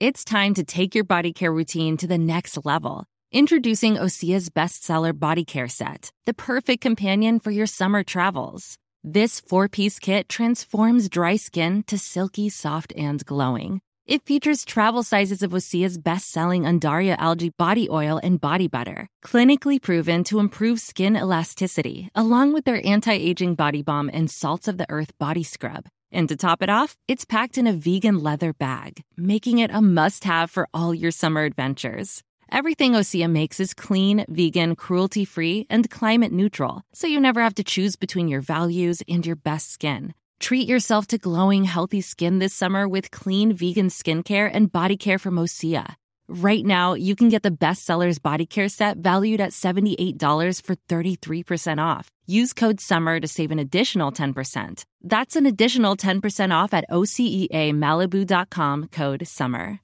It's time to take your body care routine to the next level. Introducing Osea's bestseller body care set, the perfect companion for your summer travels. This four piece kit transforms dry skin to silky, soft, and glowing. It features travel sizes of Osea's best selling Undaria algae body oil and body butter, clinically proven to improve skin elasticity, along with their anti aging body balm and salts of the earth body scrub. And to top it off, it's packed in a vegan leather bag, making it a must have for all your summer adventures. Everything Osea makes is clean, vegan, cruelty free, and climate neutral, so you never have to choose between your values and your best skin. Treat yourself to glowing, healthy skin this summer with clean vegan skincare and body care from Osea. Right now, you can get the bestsellers body care set valued at $78 for 33% off. Use code SUMMER to save an additional 10%. That's an additional 10% off at OCEAMalibu.com code SUMMER.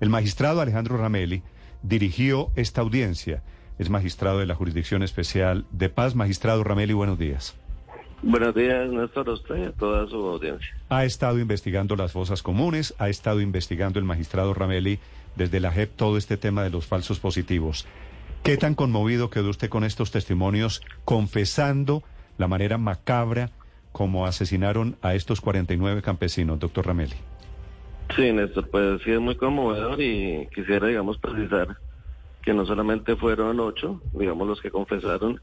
El magistrado Alejandro Ramelli dirigió esta audiencia. Es magistrado de la Jurisdicción Especial de Paz. Magistrado Ramelli, buenos días. Buenos días, Néstor, a usted y a toda su audiencia. Ha estado investigando las fosas comunes, ha estado investigando el magistrado Ramelli desde la JEP todo este tema de los falsos positivos. ¿Qué tan conmovido quedó usted con estos testimonios confesando la manera macabra como asesinaron a estos 49 campesinos, doctor Ramelli? Sí, Néstor, pues sí es muy conmovedor y quisiera, digamos, precisar que no solamente fueron ocho, digamos, los que confesaron,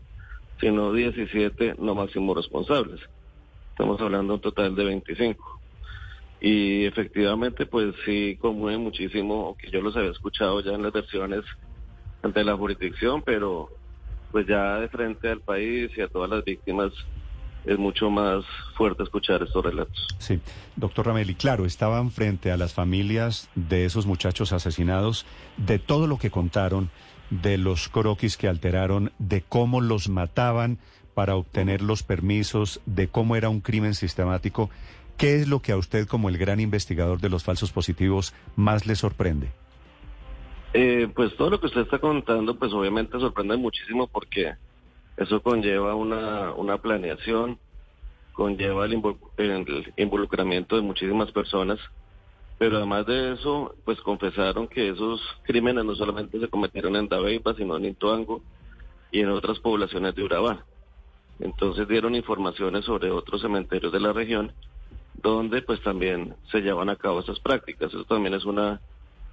sino 17 no máximos responsables. Estamos hablando un total de 25. Y efectivamente, pues sí conmueve muchísimo, que yo los había escuchado ya en las versiones ante la jurisdicción, pero pues ya de frente al país y a todas las víctimas es mucho más fuerte escuchar estos relatos. Sí, doctor Rameli, claro, estaban frente a las familias de esos muchachos asesinados, de todo lo que contaron, de los croquis que alteraron, de cómo los mataban para obtener los permisos, de cómo era un crimen sistemático. ¿Qué es lo que a usted como el gran investigador de los falsos positivos más le sorprende? Eh, pues todo lo que usted está contando, pues obviamente sorprende muchísimo porque eso conlleva una, una planeación, conlleva el, involucramiento de muchísimas personas, pero además de eso, pues confesaron que esos crímenes no solamente se cometieron en Dabeiba, sino en Intuango y en otras poblaciones de Urabá. Entonces dieron informaciones sobre otros cementerios de la región donde pues también se llevan a cabo esas prácticas. Eso también es una,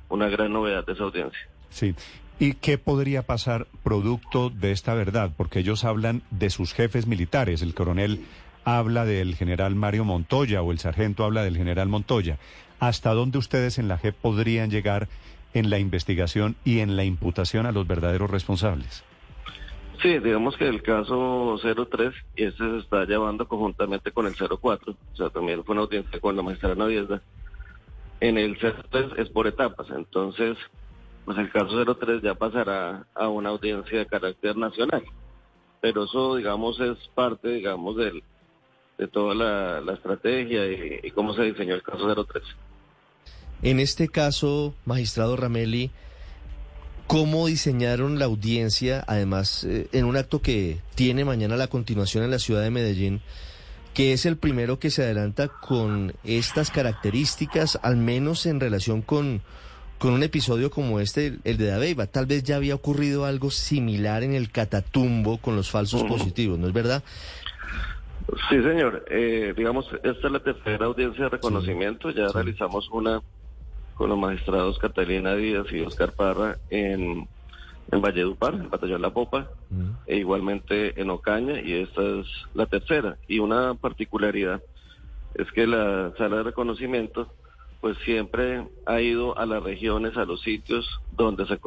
una gran novedad de esa audiencia. Sí. ¿Y qué podría pasar producto de esta verdad? Porque ellos hablan de sus jefes militares. El coronel habla del general Mario Montoya o el sargento habla del general Montoya. ¿Hasta dónde ustedes en la JEP podrían llegar en la investigación y en la imputación a los verdaderos responsables? Sí, digamos que el caso 03, y este se está llevando conjuntamente con el 04, o sea, también fue una audiencia con la maestra Naviesda. En el 03 es por etapas, entonces, pues el caso 03 ya pasará a una audiencia de carácter nacional. Pero eso, digamos, es parte, digamos, del, de toda la, estrategia y, y, cómo se diseñó el caso 03. En este caso, magistrado Ramelli, cómo diseñaron la audiencia, además eh, en un acto que tiene mañana la continuación en la ciudad de Medellín, que es el primero que se adelanta con estas características, al menos en relación con, con un episodio como este, el de Dabeiba. Tal vez ya había ocurrido algo similar en el Catatumbo con los falsos positivos, ¿no es verdad? Sí, señor. Eh, digamos, esta es la tercera audiencia de reconocimiento. Ya realizamos una con los magistrados Catalina Díaz y Oscar Parra en, en Valledupar, en Batallón La Popa, e igualmente en Ocaña, y esta es la tercera. Y una particularidad es que la sala de reconocimiento pues siempre ha ido a las regiones, a los sitios donde se,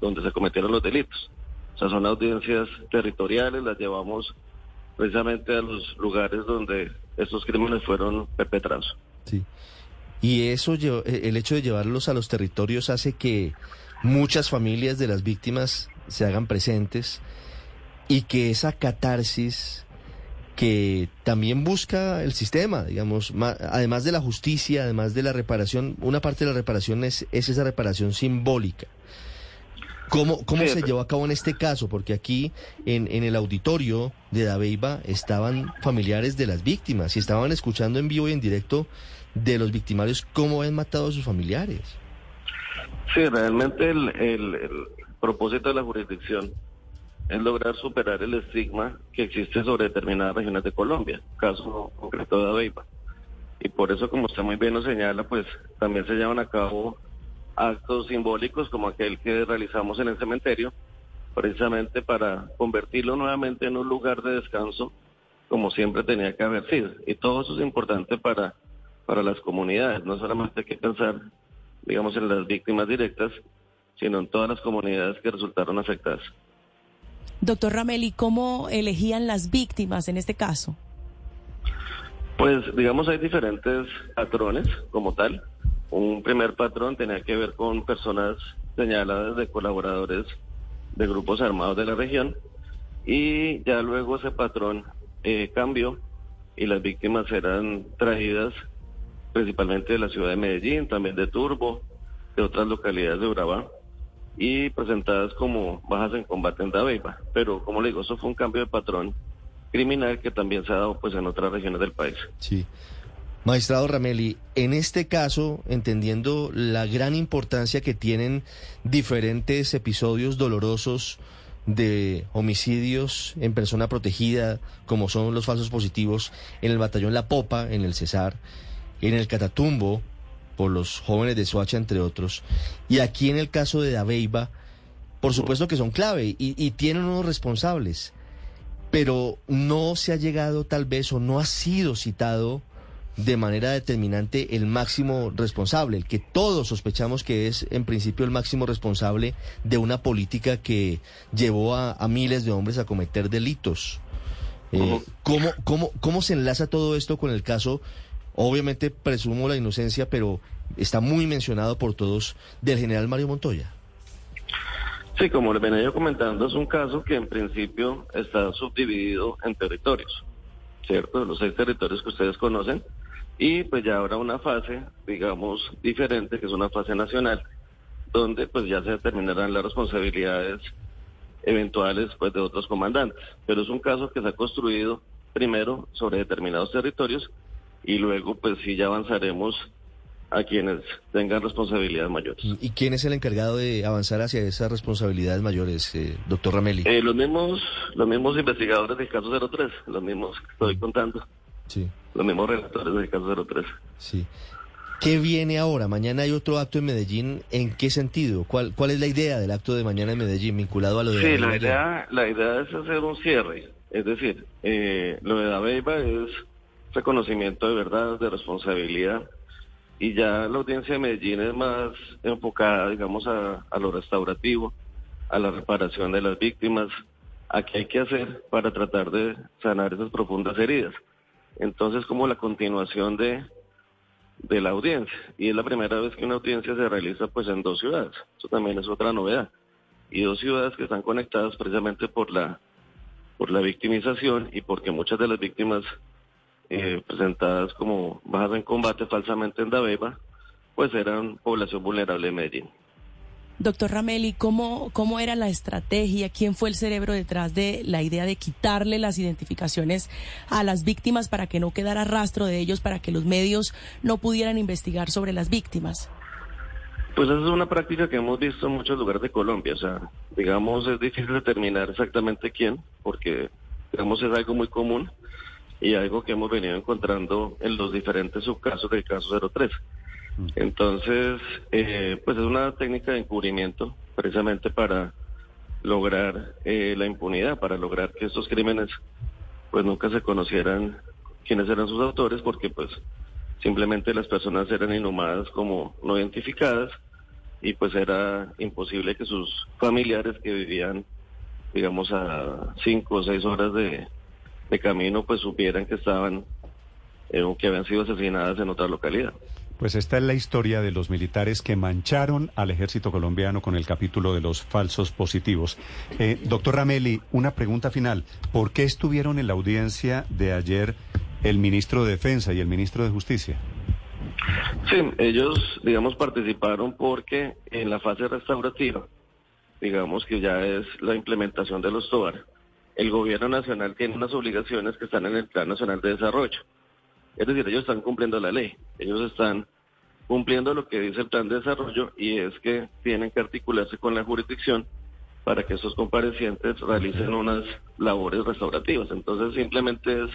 donde se cometieron los delitos. O sea, son audiencias territoriales, las llevamos precisamente a los lugares donde estos crímenes fueron perpetrados. Sí. Y eso, eh, el hecho de llevarlos a los territorios hace que muchas familias de las víctimas se hagan presentes y que esa catarsis que también busca el sistema, digamos, además de la justicia, además de la reparación, una parte de la reparación es, esa reparación simbólica. ¿Cómo, cómo se llevó a cabo en este caso? Porque aquí en, en el auditorio de Dabeiba estaban familiares de las víctimas y estaban escuchando en vivo y en directo de los victimarios cómo han matado a sus familiares. Sí, realmente el, el, el propósito de la jurisdicción es lograr superar el estigma que existe sobre determinadas regiones de Colombia, caso concreto de Aveiva. Y por eso, como usted muy bien lo señala, pues también se llevan a cabo actos simbólicos como aquel que realizamos en el cementerio, precisamente para convertirlo nuevamente en un lugar de descanso como siempre tenía que haber sido. Y todo eso es importante para, para las comunidades. No solamente hay que pensar, digamos, en las víctimas directas, sino en todas las comunidades que resultaron afectadas. Doctor Rameli, ¿cómo elegían las víctimas en este caso? Pues digamos hay diferentes patrones como tal. Un primer patrón tenía que ver con personas señaladas de colaboradores de grupos armados de la región y ya luego ese patrón eh, cambió y las víctimas eran traídas principalmente de la ciudad de Medellín, también de Turbo, de otras localidades de Urabá y presentadas como bajas en combate en Dabeiba. Pero como le digo, eso fue un cambio de patrón criminal que también se ha dado pues en otras regiones del país. Sí. Magistrado Rameli, en este caso, entendiendo la gran importancia que tienen diferentes episodios dolorosos de homicidios en persona protegida, como son los falsos positivos, en el batallón La Popa, en el Cesar, en el Catatumbo, por los jóvenes de Soacha, entre otros, y aquí en el caso de Dabeiba, por supuesto que son clave y, y tienen unos responsables, pero no se ha llegado tal vez o no ha sido citado de manera determinante el máximo responsable, el que todos sospechamos que es en principio el máximo responsable de una política que llevó a, a miles de hombres a cometer delitos. Eh, ¿cómo, cómo, ¿Cómo se enlaza todo esto con el caso? Obviamente presumo la inocencia, pero está muy mencionado por todos del general Mario Montoya. Sí, como les venía yo comentando, es un caso que en principio está subdividido en territorios, ¿cierto? Los seis territorios que ustedes conocen y pues ya habrá una fase, digamos, diferente, que es una fase nacional, donde pues ya se determinarán las responsabilidades eventuales pues de otros comandantes. Pero es un caso que se ha construido primero sobre determinados territorios y luego pues sí ya avanzaremos a quienes tengan responsabilidades mayores. ¿Y quién es el encargado de avanzar hacia esas responsabilidades mayores, eh, doctor Rameli? Eh, los mismos los mismos investigadores del caso 03, los mismos que estoy contando. Sí. Los mismos relatores del caso 03. Sí. ¿Qué viene ahora? Mañana hay otro acto en Medellín. ¿En qué sentido? ¿Cuál, cuál es la idea del acto de mañana en Medellín vinculado a lo de Sí, la la idea, la idea es hacer un cierre. Es decir, eh, lo de Dabeiba es reconocimiento de verdad, de responsabilidad. Y ya la audiencia de Medellín es más enfocada, digamos, a, a lo restaurativo, a la reparación de las víctimas, a qué hay que hacer para tratar de sanar esas profundas heridas. Entonces, como la continuación de, de la audiencia. Y es la primera vez que una audiencia se realiza pues en dos ciudades. Eso también es otra novedad. Y dos ciudades que están conectadas precisamente por la, por la victimización y porque muchas de las víctimas eh, presentadas como bajas en combate falsamente en Dabeiba, pues eran población vulnerable de Medellín. Doctor Rameli, ¿cómo, ¿cómo era la estrategia? ¿Quién fue el cerebro detrás de la idea de quitarle las identificaciones a las víctimas para que no quedara rastro de ellos, para que los medios no pudieran investigar sobre las víctimas? Pues esa es una práctica que hemos visto en muchos lugares de Colombia. O sea, digamos, es difícil determinar exactamente quién, porque, digamos, es algo muy común y algo que hemos venido encontrando en los diferentes subcasos del caso 03. Entonces, eh, pues es una técnica de encubrimiento precisamente para lograr eh, la impunidad, para lograr que estos crímenes pues nunca se conocieran quiénes eran sus autores, porque pues simplemente las personas eran inhumadas como no identificadas y pues era imposible que sus familiares que vivían digamos a cinco o seis horas de, de camino pues supieran que estaban eh, o que habían sido asesinadas en otra localidad. Pues esta es la historia de los militares que mancharon al ejército colombiano con el capítulo de los falsos positivos. Eh, doctor Rameli, una pregunta final. ¿Por qué estuvieron en la audiencia de ayer el ministro de Defensa y el ministro de Justicia? Sí, ellos, digamos, participaron porque en la fase restaurativa, digamos que ya es la implementación de los TOAR, el gobierno nacional tiene unas obligaciones que están en el Plan Nacional de Desarrollo. Es decir, ellos están cumpliendo la ley, ellos están cumpliendo lo que dice el plan de desarrollo y es que tienen que articularse con la jurisdicción para que esos comparecientes realicen unas labores restaurativas. Entonces simplemente es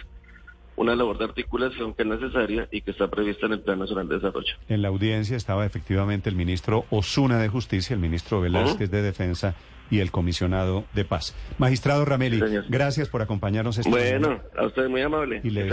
una labor de articulación que es necesaria y que está prevista en el Plan Nacional de Desarrollo. En la audiencia estaba efectivamente el ministro Osuna de Justicia, el ministro Velázquez de Defensa y el comisionado de paz. Magistrado Rameli, señor. gracias por acompañarnos esta Bueno, mañana. a usted muy amable. Y le